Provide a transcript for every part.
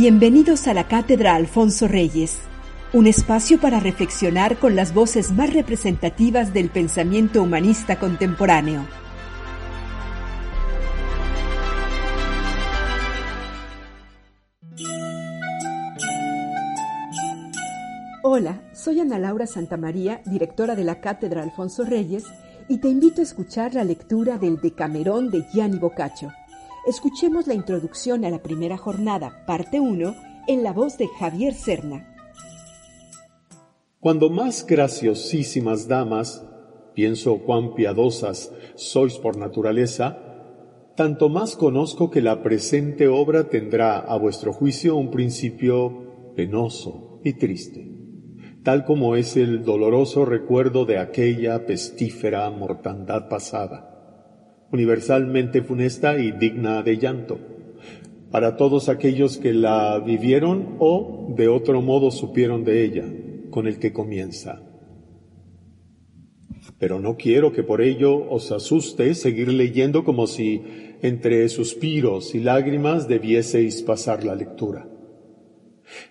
Bienvenidos a la Cátedra Alfonso Reyes, un espacio para reflexionar con las voces más representativas del pensamiento humanista contemporáneo. Hola, soy Ana Laura Santamaría, directora de la Cátedra Alfonso Reyes, y te invito a escuchar la lectura del Decamerón de Gianni Boccaccio. Escuchemos la introducción a la primera jornada, parte 1, en la voz de Javier Serna. Cuando más graciosísimas damas, pienso cuán piadosas sois por naturaleza, tanto más conozco que la presente obra tendrá a vuestro juicio un principio penoso y triste tal como es el doloroso recuerdo de aquella pestífera mortandad pasada, universalmente funesta y digna de llanto, para todos aquellos que la vivieron o de otro modo supieron de ella, con el que comienza. Pero no quiero que por ello os asuste seguir leyendo como si entre suspiros y lágrimas debieseis pasar la lectura.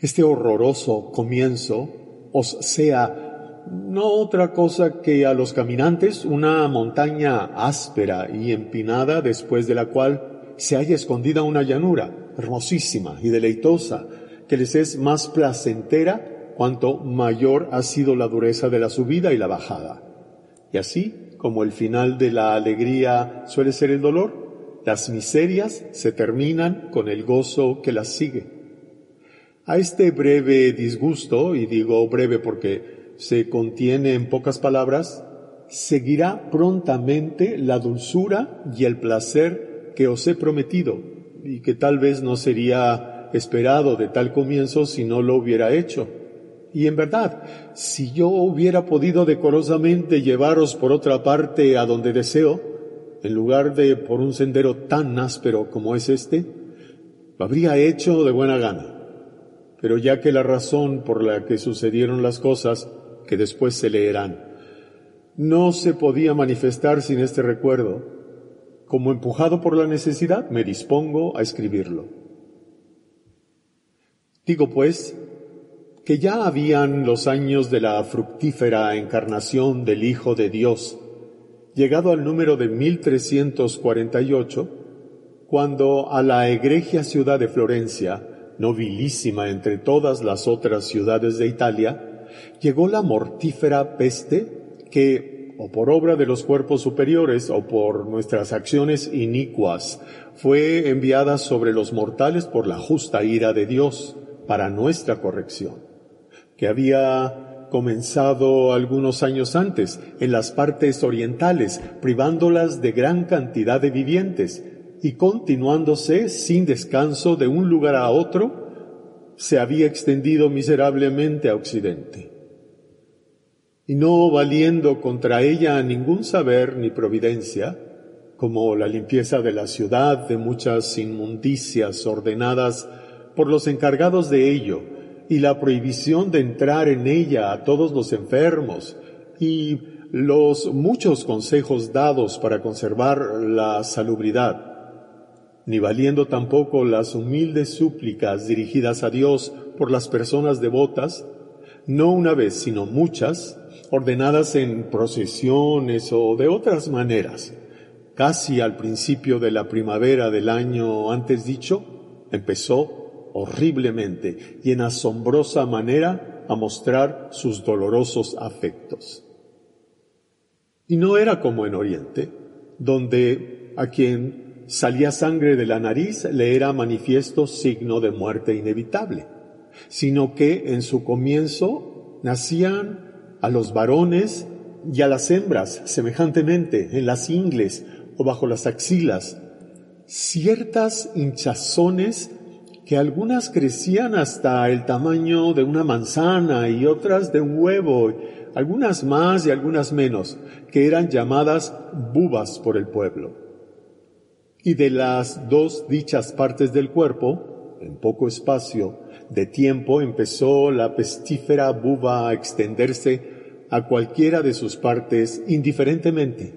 Este horroroso comienzo os sea no otra cosa que a los caminantes una montaña áspera y empinada después de la cual se haya escondida una llanura hermosísima y deleitosa que les es más placentera cuanto mayor ha sido la dureza de la subida y la bajada. Y así, como el final de la alegría suele ser el dolor, las miserias se terminan con el gozo que las sigue. A este breve disgusto, y digo breve porque se contiene en pocas palabras, seguirá prontamente la dulzura y el placer que os he prometido, y que tal vez no sería esperado de tal comienzo si no lo hubiera hecho. Y en verdad, si yo hubiera podido decorosamente llevaros por otra parte a donde deseo, en lugar de por un sendero tan áspero como es este, lo habría hecho de buena gana pero ya que la razón por la que sucedieron las cosas, que después se leerán, no se podía manifestar sin este recuerdo, como empujado por la necesidad, me dispongo a escribirlo. Digo pues, que ya habían los años de la fructífera encarnación del Hijo de Dios, llegado al número de 1348, cuando a la egregia ciudad de Florencia, nobilísima entre todas las otras ciudades de Italia, llegó la mortífera peste que, o por obra de los cuerpos superiores o por nuestras acciones inicuas, fue enviada sobre los mortales por la justa ira de Dios para nuestra corrección, que había comenzado algunos años antes en las partes orientales, privándolas de gran cantidad de vivientes, y continuándose sin descanso de un lugar a otro, se había extendido miserablemente a Occidente. Y no valiendo contra ella ningún saber ni providencia, como la limpieza de la ciudad de muchas inmundicias ordenadas por los encargados de ello, y la prohibición de entrar en ella a todos los enfermos, y los muchos consejos dados para conservar la salubridad, ni valiendo tampoco las humildes súplicas dirigidas a Dios por las personas devotas, no una vez, sino muchas, ordenadas en procesiones o de otras maneras. Casi al principio de la primavera del año antes dicho, empezó horriblemente y en asombrosa manera a mostrar sus dolorosos afectos. Y no era como en Oriente, donde a quien salía sangre de la nariz le era manifiesto signo de muerte inevitable, sino que en su comienzo nacían a los varones y a las hembras semejantemente en las ingles o bajo las axilas ciertas hinchazones que algunas crecían hasta el tamaño de una manzana y otras de un huevo, algunas más y algunas menos, que eran llamadas bubas por el pueblo. Y de las dos dichas partes del cuerpo, en poco espacio de tiempo empezó la pestífera buba a extenderse a cualquiera de sus partes indiferentemente,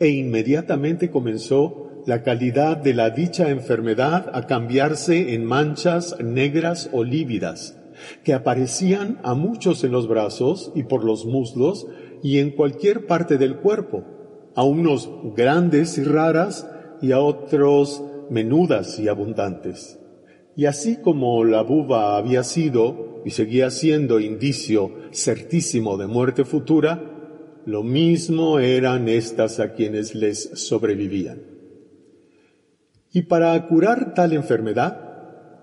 e inmediatamente comenzó la calidad de la dicha enfermedad a cambiarse en manchas negras o lívidas, que aparecían a muchos en los brazos y por los muslos y en cualquier parte del cuerpo, a unos grandes y raras y a otros menudas y abundantes. Y así como la buba había sido y seguía siendo indicio certísimo de muerte futura, lo mismo eran estas a quienes les sobrevivían. Y para curar tal enfermedad,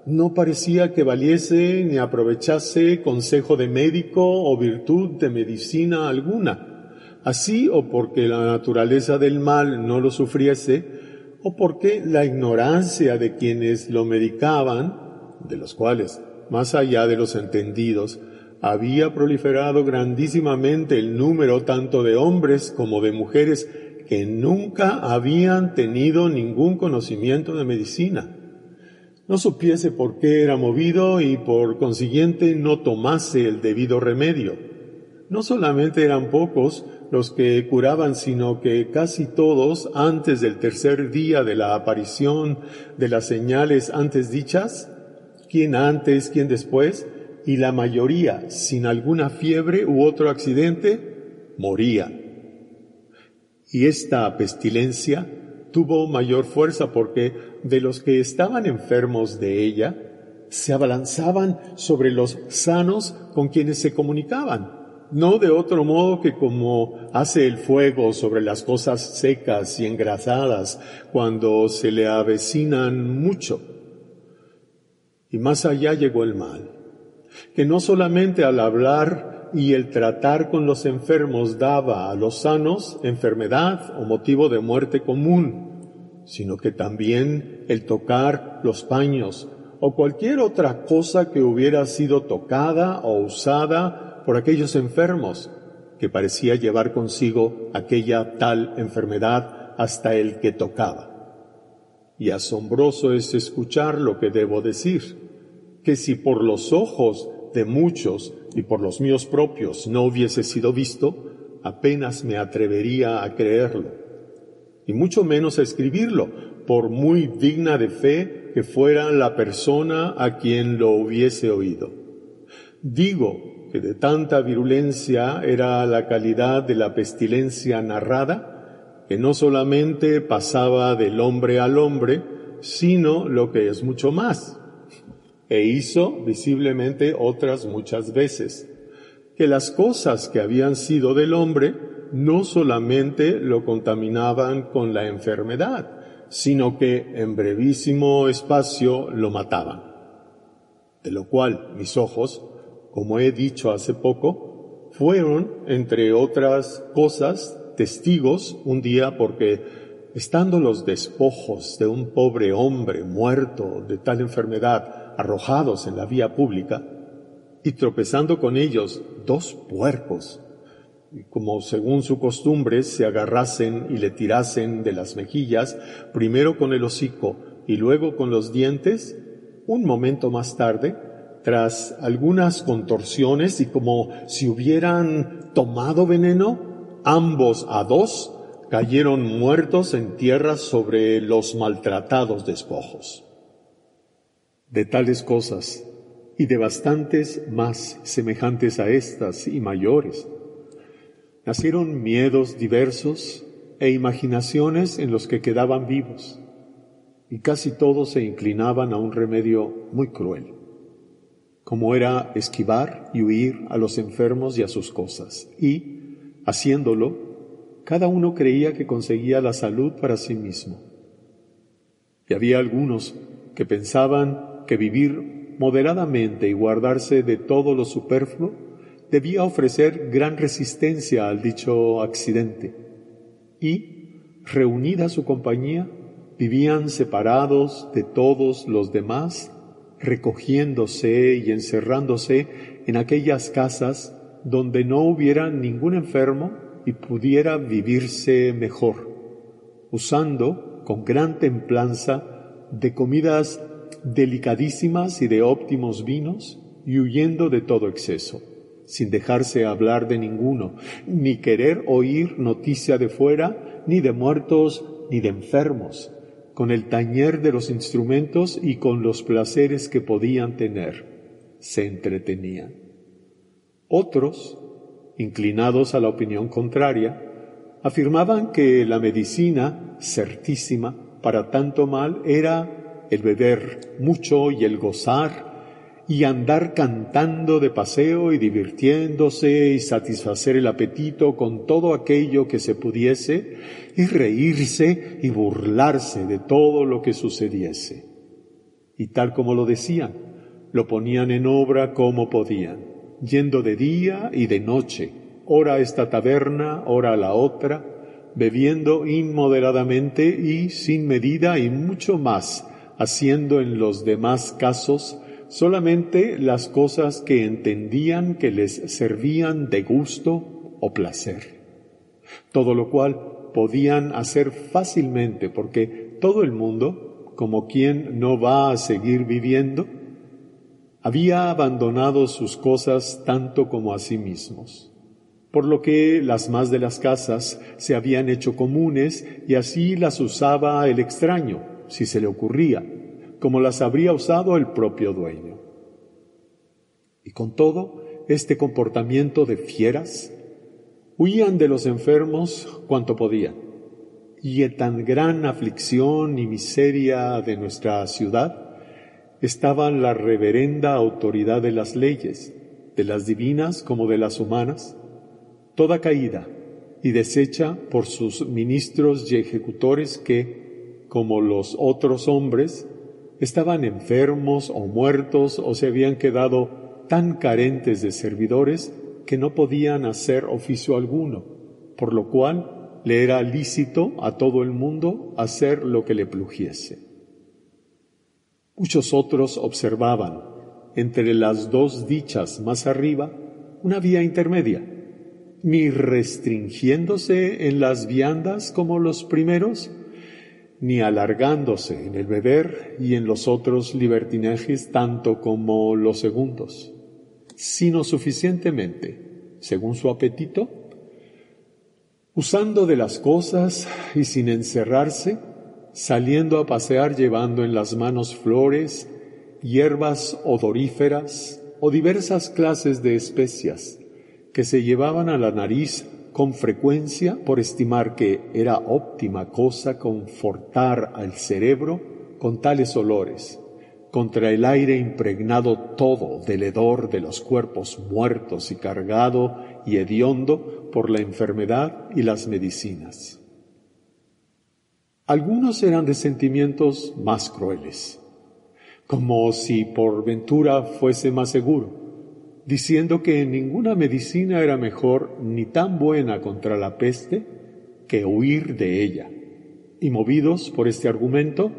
no parecía que valiese ni aprovechase consejo de médico o virtud de medicina alguna, así o porque la naturaleza del mal no lo sufriese, o porque la ignorancia de quienes lo medicaban, de los cuales, más allá de los entendidos, había proliferado grandísimamente el número tanto de hombres como de mujeres que nunca habían tenido ningún conocimiento de medicina. No supiese por qué era movido y por consiguiente no tomase el debido remedio. No solamente eran pocos los que curaban, sino que casi todos, antes del tercer día de la aparición de las señales antes dichas, quien antes, quien después, y la mayoría, sin alguna fiebre u otro accidente, moría. Y esta pestilencia tuvo mayor fuerza porque de los que estaban enfermos de ella, se abalanzaban sobre los sanos con quienes se comunicaban no de otro modo que como hace el fuego sobre las cosas secas y engrasadas cuando se le avecinan mucho. Y más allá llegó el mal, que no solamente al hablar y el tratar con los enfermos daba a los sanos enfermedad o motivo de muerte común, sino que también el tocar los paños o cualquier otra cosa que hubiera sido tocada o usada por aquellos enfermos que parecía llevar consigo aquella tal enfermedad hasta el que tocaba. Y asombroso es escuchar lo que debo decir, que si por los ojos de muchos y por los míos propios no hubiese sido visto, apenas me atrevería a creerlo, y mucho menos a escribirlo, por muy digna de fe que fuera la persona a quien lo hubiese oído. Digo de tanta virulencia era la calidad de la pestilencia narrada, que no solamente pasaba del hombre al hombre, sino lo que es mucho más, e hizo visiblemente otras muchas veces, que las cosas que habían sido del hombre no solamente lo contaminaban con la enfermedad, sino que en brevísimo espacio lo mataban. De lo cual mis ojos como he dicho hace poco, fueron, entre otras cosas, testigos un día porque estando los despojos de un pobre hombre muerto de tal enfermedad arrojados en la vía pública, y tropezando con ellos dos puercos, como según su costumbre se agarrasen y le tirasen de las mejillas, primero con el hocico y luego con los dientes, un momento más tarde tras algunas contorsiones y como si hubieran tomado veneno, ambos a dos cayeron muertos en tierra sobre los maltratados despojos. De tales cosas y de bastantes más semejantes a estas y mayores, nacieron miedos diversos e imaginaciones en los que quedaban vivos, y casi todos se inclinaban a un remedio muy cruel como era esquivar y huir a los enfermos y a sus cosas. Y, haciéndolo, cada uno creía que conseguía la salud para sí mismo. Y había algunos que pensaban que vivir moderadamente y guardarse de todo lo superfluo debía ofrecer gran resistencia al dicho accidente. Y, reunida su compañía, vivían separados de todos los demás, recogiéndose y encerrándose en aquellas casas donde no hubiera ningún enfermo y pudiera vivirse mejor, usando con gran templanza de comidas delicadísimas y de óptimos vinos y huyendo de todo exceso, sin dejarse hablar de ninguno, ni querer oír noticia de fuera, ni de muertos, ni de enfermos, con el tañer de los instrumentos y con los placeres que podían tener, se entretenían. Otros, inclinados a la opinión contraria, afirmaban que la medicina, certísima para tanto mal, era el beber mucho y el gozar y andar cantando de paseo y divirtiéndose y satisfacer el apetito con todo aquello que se pudiese y reírse y burlarse de todo lo que sucediese. Y tal como lo decían, lo ponían en obra como podían, yendo de día y de noche, ora a esta taberna, ora a la otra, bebiendo inmoderadamente y sin medida y mucho más, haciendo en los demás casos solamente las cosas que entendían que les servían de gusto o placer. Todo lo cual podían hacer fácilmente porque todo el mundo, como quien no va a seguir viviendo, había abandonado sus cosas tanto como a sí mismos, por lo que las más de las casas se habían hecho comunes y así las usaba el extraño, si se le ocurría, como las habría usado el propio dueño. Y con todo este comportamiento de fieras, huían de los enfermos cuanto podían. Y en tan gran aflicción y miseria de nuestra ciudad estaba la reverenda autoridad de las leyes, de las divinas como de las humanas, toda caída y deshecha por sus ministros y ejecutores que, como los otros hombres, estaban enfermos o muertos o se habían quedado tan carentes de servidores que no podían hacer oficio alguno, por lo cual le era lícito a todo el mundo hacer lo que le plugiese. Muchos otros observaban, entre las dos dichas más arriba, una vía intermedia, ni restringiéndose en las viandas como los primeros, ni alargándose en el beber y en los otros libertinajes tanto como los segundos, sino suficientemente, según su apetito, usando de las cosas y sin encerrarse, saliendo a pasear llevando en las manos flores, hierbas odoríferas o diversas clases de especias que se llevaban a la nariz con frecuencia por estimar que era óptima cosa confortar al cerebro con tales olores, contra el aire impregnado todo del hedor de los cuerpos muertos y cargado y hediondo por la enfermedad y las medicinas. Algunos eran de sentimientos más crueles, como si por ventura fuese más seguro diciendo que ninguna medicina era mejor ni tan buena contra la peste que huir de ella. Y movidos por este argumento,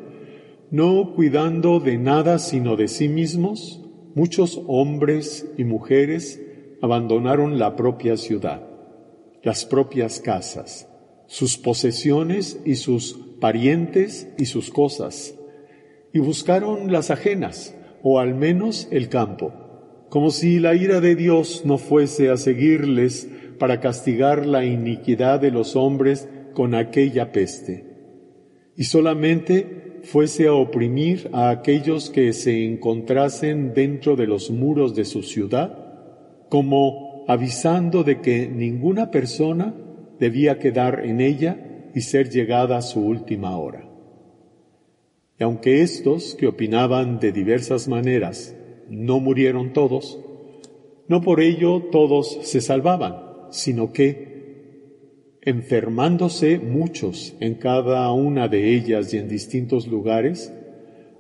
no cuidando de nada sino de sí mismos, muchos hombres y mujeres abandonaron la propia ciudad, las propias casas, sus posesiones y sus parientes y sus cosas, y buscaron las ajenas, o al menos el campo como si la ira de Dios no fuese a seguirles para castigar la iniquidad de los hombres con aquella peste, y solamente fuese a oprimir a aquellos que se encontrasen dentro de los muros de su ciudad, como avisando de que ninguna persona debía quedar en ella y ser llegada a su última hora. Y aunque estos, que opinaban de diversas maneras, no murieron todos, no por ello todos se salvaban, sino que, enfermándose muchos en cada una de ellas y en distintos lugares,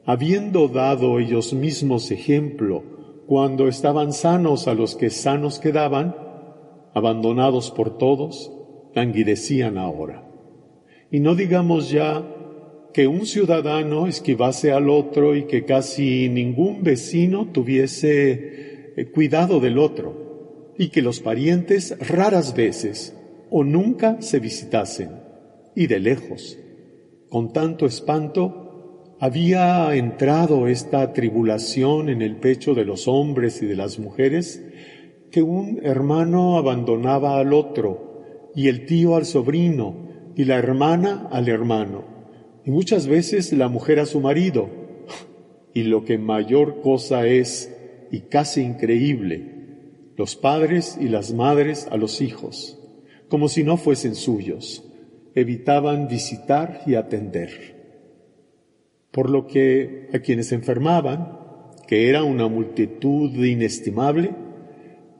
habiendo dado ellos mismos ejemplo cuando estaban sanos a los que sanos quedaban, abandonados por todos, languidecían ahora. Y no digamos ya que un ciudadano esquivase al otro y que casi ningún vecino tuviese eh, cuidado del otro y que los parientes raras veces o nunca se visitasen y de lejos. Con tanto espanto había entrado esta tribulación en el pecho de los hombres y de las mujeres que un hermano abandonaba al otro y el tío al sobrino y la hermana al hermano, y muchas veces la mujer a su marido, y lo que mayor cosa es, y casi increíble, los padres y las madres a los hijos, como si no fuesen suyos, evitaban visitar y atender. Por lo que a quienes enfermaban, que era una multitud inestimable,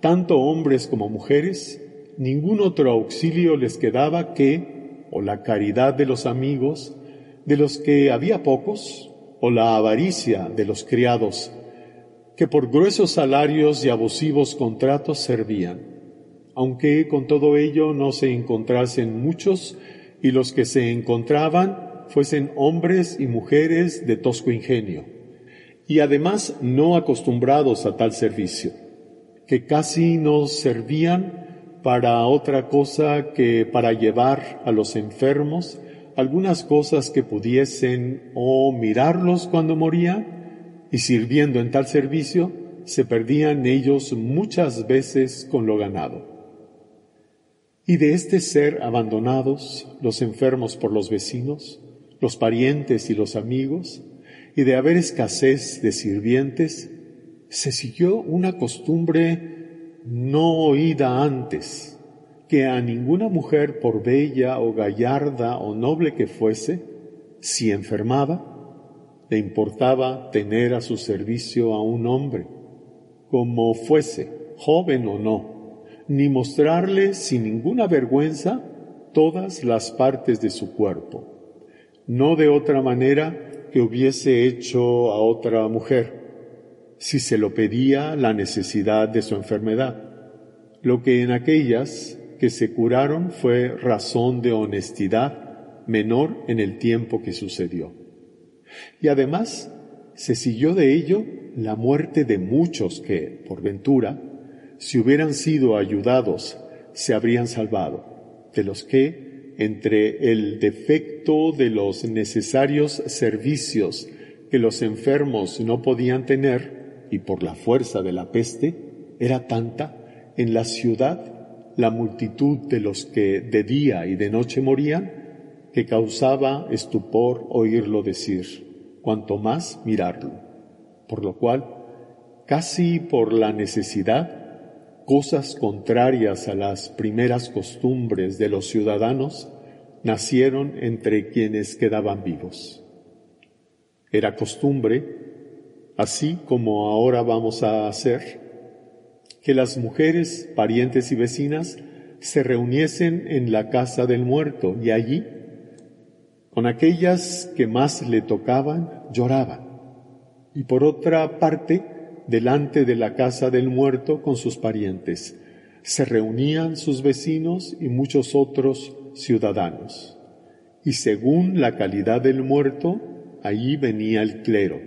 tanto hombres como mujeres, ningún otro auxilio les quedaba que o la caridad de los amigos, de los que había pocos, o la avaricia de los criados, que por gruesos salarios y abusivos contratos servían, aunque con todo ello no se encontrasen muchos y los que se encontraban fuesen hombres y mujeres de tosco ingenio, y además no acostumbrados a tal servicio, que casi no servían para otra cosa que para llevar a los enfermos algunas cosas que pudiesen o mirarlos cuando morían y sirviendo en tal servicio se perdían ellos muchas veces con lo ganado. Y de este ser abandonados, los enfermos por los vecinos, los parientes y los amigos, y de haber escasez de sirvientes, se siguió una costumbre no oída antes, que a ninguna mujer, por bella o gallarda o noble que fuese, si enfermaba, le importaba tener a su servicio a un hombre, como fuese, joven o no, ni mostrarle sin ninguna vergüenza todas las partes de su cuerpo, no de otra manera que hubiese hecho a otra mujer si se lo pedía la necesidad de su enfermedad. Lo que en aquellas que se curaron fue razón de honestidad menor en el tiempo que sucedió. Y además se siguió de ello la muerte de muchos que, por ventura, si hubieran sido ayudados, se habrían salvado, de los que, entre el defecto de los necesarios servicios que los enfermos no podían tener, y por la fuerza de la peste era tanta en la ciudad la multitud de los que de día y de noche morían que causaba estupor oírlo decir, cuanto más mirarlo. Por lo cual, casi por la necesidad, cosas contrarias a las primeras costumbres de los ciudadanos nacieron entre quienes quedaban vivos. Era costumbre así como ahora vamos a hacer, que las mujeres, parientes y vecinas se reuniesen en la casa del muerto y allí, con aquellas que más le tocaban, lloraban. Y por otra parte, delante de la casa del muerto con sus parientes, se reunían sus vecinos y muchos otros ciudadanos. Y según la calidad del muerto, allí venía el clero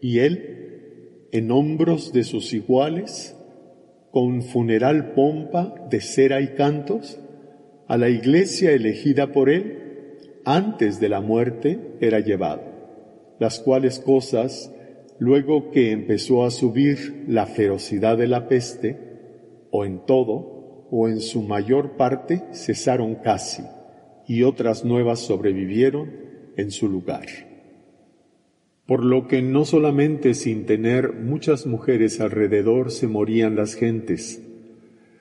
y él, en hombros de sus iguales, con funeral pompa de cera y cantos, a la iglesia elegida por él, antes de la muerte era llevado, las cuales cosas, luego que empezó a subir la ferocidad de la peste, o en todo, o en su mayor parte, cesaron casi, y otras nuevas sobrevivieron en su lugar por lo que no solamente sin tener muchas mujeres alrededor se morían las gentes,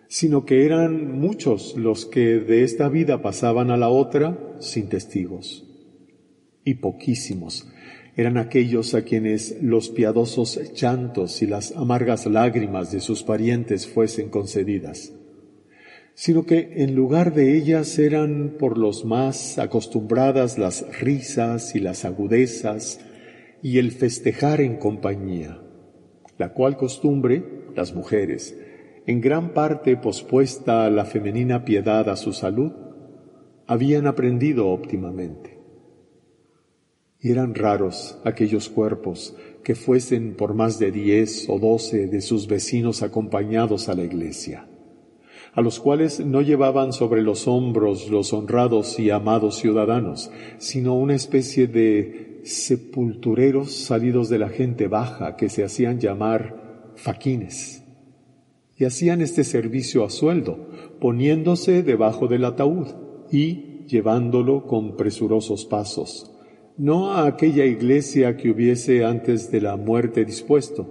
sino que eran muchos los que de esta vida pasaban a la otra sin testigos. Y poquísimos eran aquellos a quienes los piadosos llantos y las amargas lágrimas de sus parientes fuesen concedidas, sino que en lugar de ellas eran por los más acostumbradas las risas y las agudezas, y el festejar en compañía, la cual costumbre las mujeres, en gran parte pospuesta a la femenina piedad a su salud, habían aprendido óptimamente. Y eran raros aquellos cuerpos que fuesen por más de diez o doce de sus vecinos acompañados a la iglesia, a los cuales no llevaban sobre los hombros los honrados y amados ciudadanos, sino una especie de sepultureros salidos de la gente baja que se hacían llamar faquines. Y hacían este servicio a sueldo, poniéndose debajo del ataúd y llevándolo con presurosos pasos no a aquella iglesia que hubiese antes de la muerte dispuesto,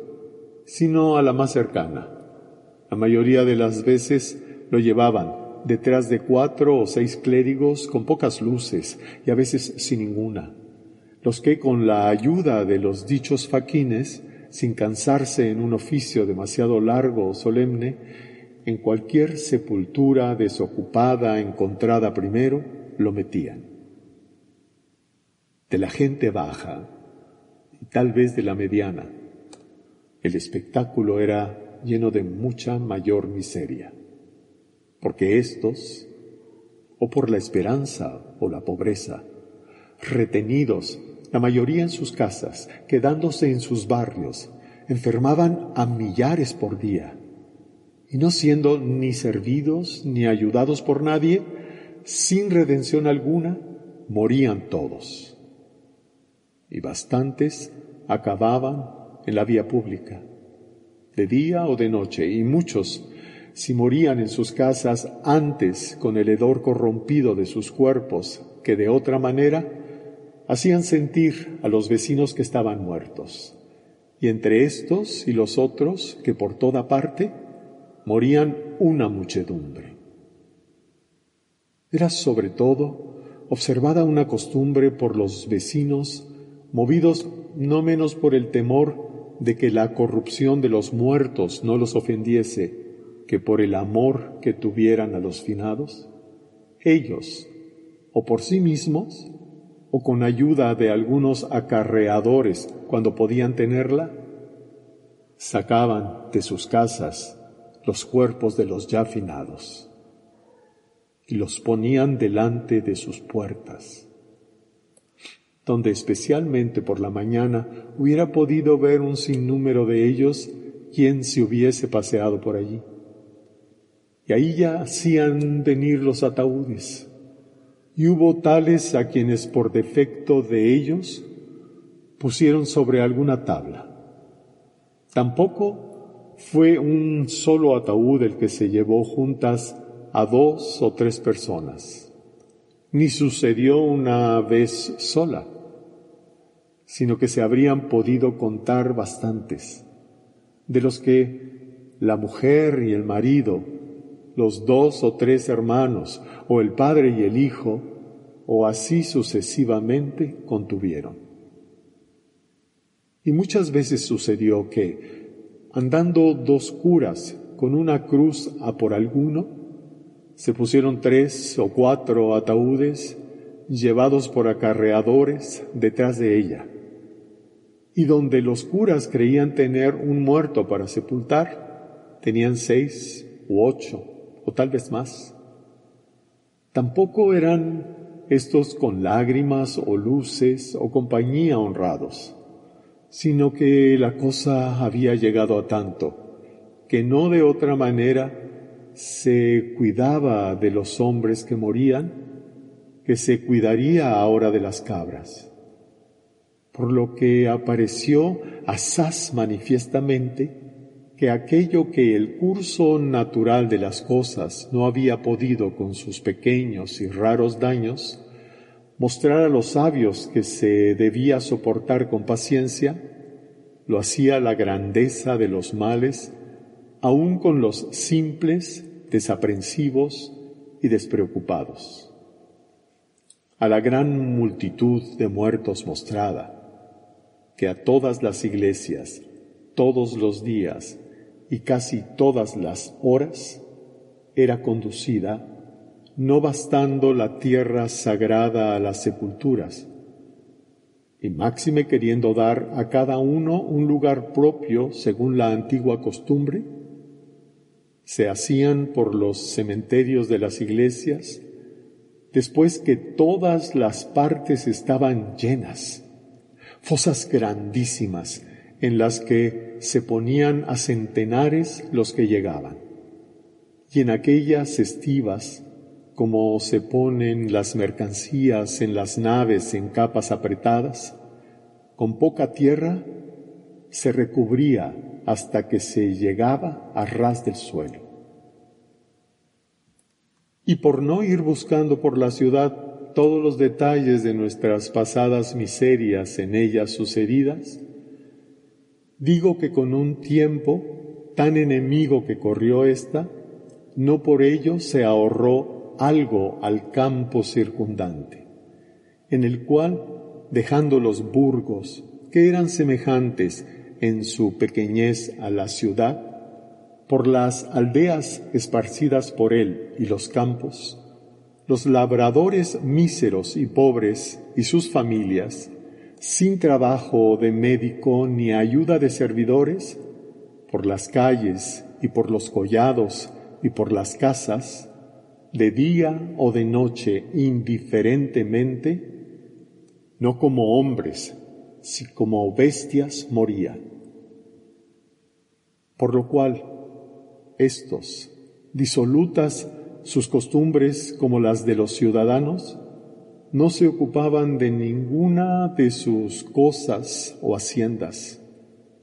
sino a la más cercana. La mayoría de las veces lo llevaban detrás de cuatro o seis clérigos con pocas luces y a veces sin ninguna, los que con la ayuda de los dichos faquines, sin cansarse en un oficio demasiado largo o solemne, en cualquier sepultura desocupada encontrada primero, lo metían de la gente baja y tal vez de la mediana. El espectáculo era lleno de mucha mayor miseria, porque estos, o por la esperanza o la pobreza, retenidos, la mayoría en sus casas, quedándose en sus barrios, enfermaban a millares por día, y no siendo ni servidos ni ayudados por nadie, sin redención alguna, morían todos. Y bastantes acababan en la vía pública, de día o de noche, y muchos, si morían en sus casas antes con el hedor corrompido de sus cuerpos que de otra manera, hacían sentir a los vecinos que estaban muertos. Y entre estos y los otros, que por toda parte, morían una muchedumbre. Era sobre todo observada una costumbre por los vecinos movidos no menos por el temor de que la corrupción de los muertos no los ofendiese que por el amor que tuvieran a los finados, ellos, o por sí mismos, o con ayuda de algunos acarreadores cuando podían tenerla, sacaban de sus casas los cuerpos de los ya finados y los ponían delante de sus puertas donde especialmente por la mañana hubiera podido ver un sinnúmero de ellos quien se hubiese paseado por allí. Y ahí ya hacían venir los ataúdes. Y hubo tales a quienes por defecto de ellos pusieron sobre alguna tabla. Tampoco fue un solo ataúd el que se llevó juntas a dos o tres personas, ni sucedió una vez sola sino que se habrían podido contar bastantes, de los que la mujer y el marido, los dos o tres hermanos, o el padre y el hijo, o así sucesivamente contuvieron. Y muchas veces sucedió que, andando dos curas con una cruz a por alguno, se pusieron tres o cuatro ataúdes llevados por acarreadores detrás de ella y donde los curas creían tener un muerto para sepultar, tenían seis u ocho, o tal vez más. Tampoco eran estos con lágrimas o luces o compañía honrados, sino que la cosa había llegado a tanto, que no de otra manera se cuidaba de los hombres que morían, que se cuidaría ahora de las cabras por lo que apareció asaz manifiestamente que aquello que el curso natural de las cosas no había podido con sus pequeños y raros daños, mostrar a los sabios que se debía soportar con paciencia, lo hacía la grandeza de los males, aun con los simples, desaprensivos y despreocupados. A la gran multitud de muertos mostrada, que a todas las iglesias, todos los días y casi todas las horas era conducida, no bastando la tierra sagrada a las sepulturas, y máxime queriendo dar a cada uno un lugar propio según la antigua costumbre, se hacían por los cementerios de las iglesias, después que todas las partes estaban llenas fosas grandísimas en las que se ponían a centenares los que llegaban. Y en aquellas estivas, como se ponen las mercancías en las naves en capas apretadas, con poca tierra se recubría hasta que se llegaba a ras del suelo. Y por no ir buscando por la ciudad todos los detalles de nuestras pasadas miserias en ellas sucedidas, digo que con un tiempo tan enemigo que corrió ésta, no por ello se ahorró algo al campo circundante, en el cual, dejando los burgos, que eran semejantes en su pequeñez a la ciudad, por las aldeas esparcidas por él y los campos, los labradores míseros y pobres y sus familias, sin trabajo de médico ni ayuda de servidores, por las calles y por los collados y por las casas, de día o de noche indiferentemente, no como hombres, si como bestias moría. Por lo cual, estos, disolutas sus costumbres como las de los ciudadanos, no se ocupaban de ninguna de sus cosas o haciendas,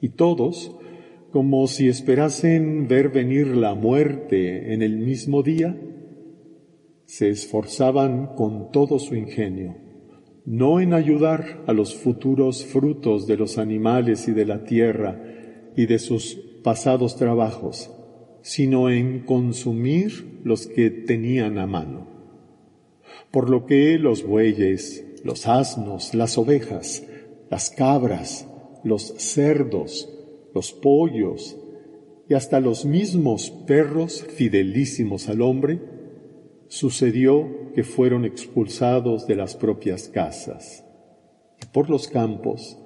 y todos, como si esperasen ver venir la muerte en el mismo día, se esforzaban con todo su ingenio no en ayudar a los futuros frutos de los animales y de la tierra y de sus pasados trabajos, sino en consumir los que tenían a mano. Por lo que los bueyes, los asnos, las ovejas, las cabras, los cerdos, los pollos y hasta los mismos perros fidelísimos al hombre, sucedió que fueron expulsados de las propias casas. Y por los campos,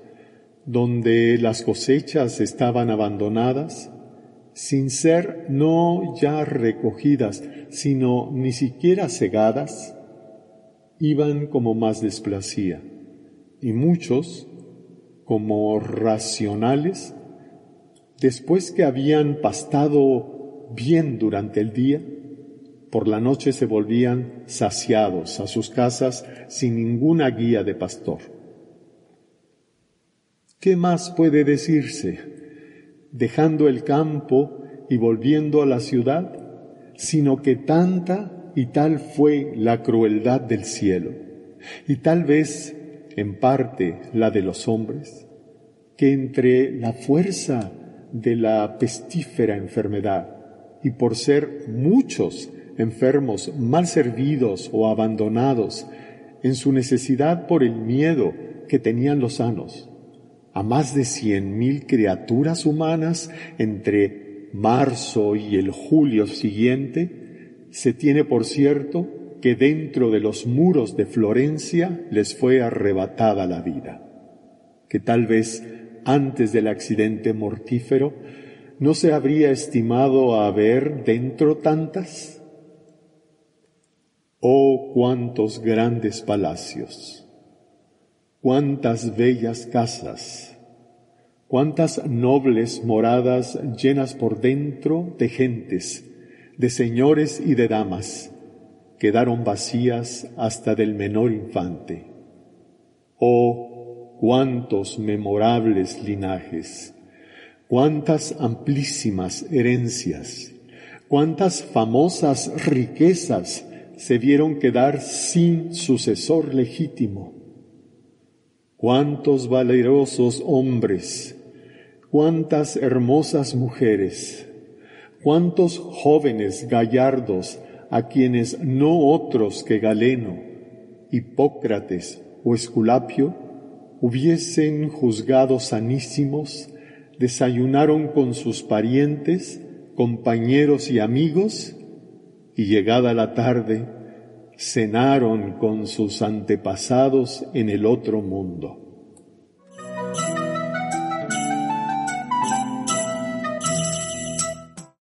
donde las cosechas estaban abandonadas, sin ser no ya recogidas, sino ni siquiera cegadas, iban como más desplacía. Y muchos, como racionales, después que habían pastado bien durante el día, por la noche se volvían saciados a sus casas sin ninguna guía de pastor. ¿Qué más puede decirse? Dejando el campo y volviendo a la ciudad, sino que tanta y tal fue la crueldad del cielo, y tal vez en parte la de los hombres, que entre la fuerza de la pestífera enfermedad y por ser muchos enfermos, mal servidos o abandonados, en su necesidad por el miedo que tenían los sanos, a más de cien mil criaturas humanas entre marzo y el julio siguiente, se tiene por cierto que dentro de los muros de Florencia les fue arrebatada la vida, que tal vez antes del accidente mortífero no se habría estimado haber dentro tantas. Oh, cuántos grandes palacios, cuántas bellas casas, cuántas nobles moradas llenas por dentro de gentes, de señores y de damas, quedaron vacías hasta del menor infante. Oh, cuántos memorables linajes, cuántas amplísimas herencias, cuántas famosas riquezas se vieron quedar sin sucesor legítimo. Cuántos valerosos hombres, cuántas hermosas mujeres, cuántos jóvenes gallardos a quienes no otros que Galeno, Hipócrates o Esculapio hubiesen juzgado sanísimos, desayunaron con sus parientes, compañeros y amigos y llegada la tarde, cenaron con sus antepasados en el otro mundo.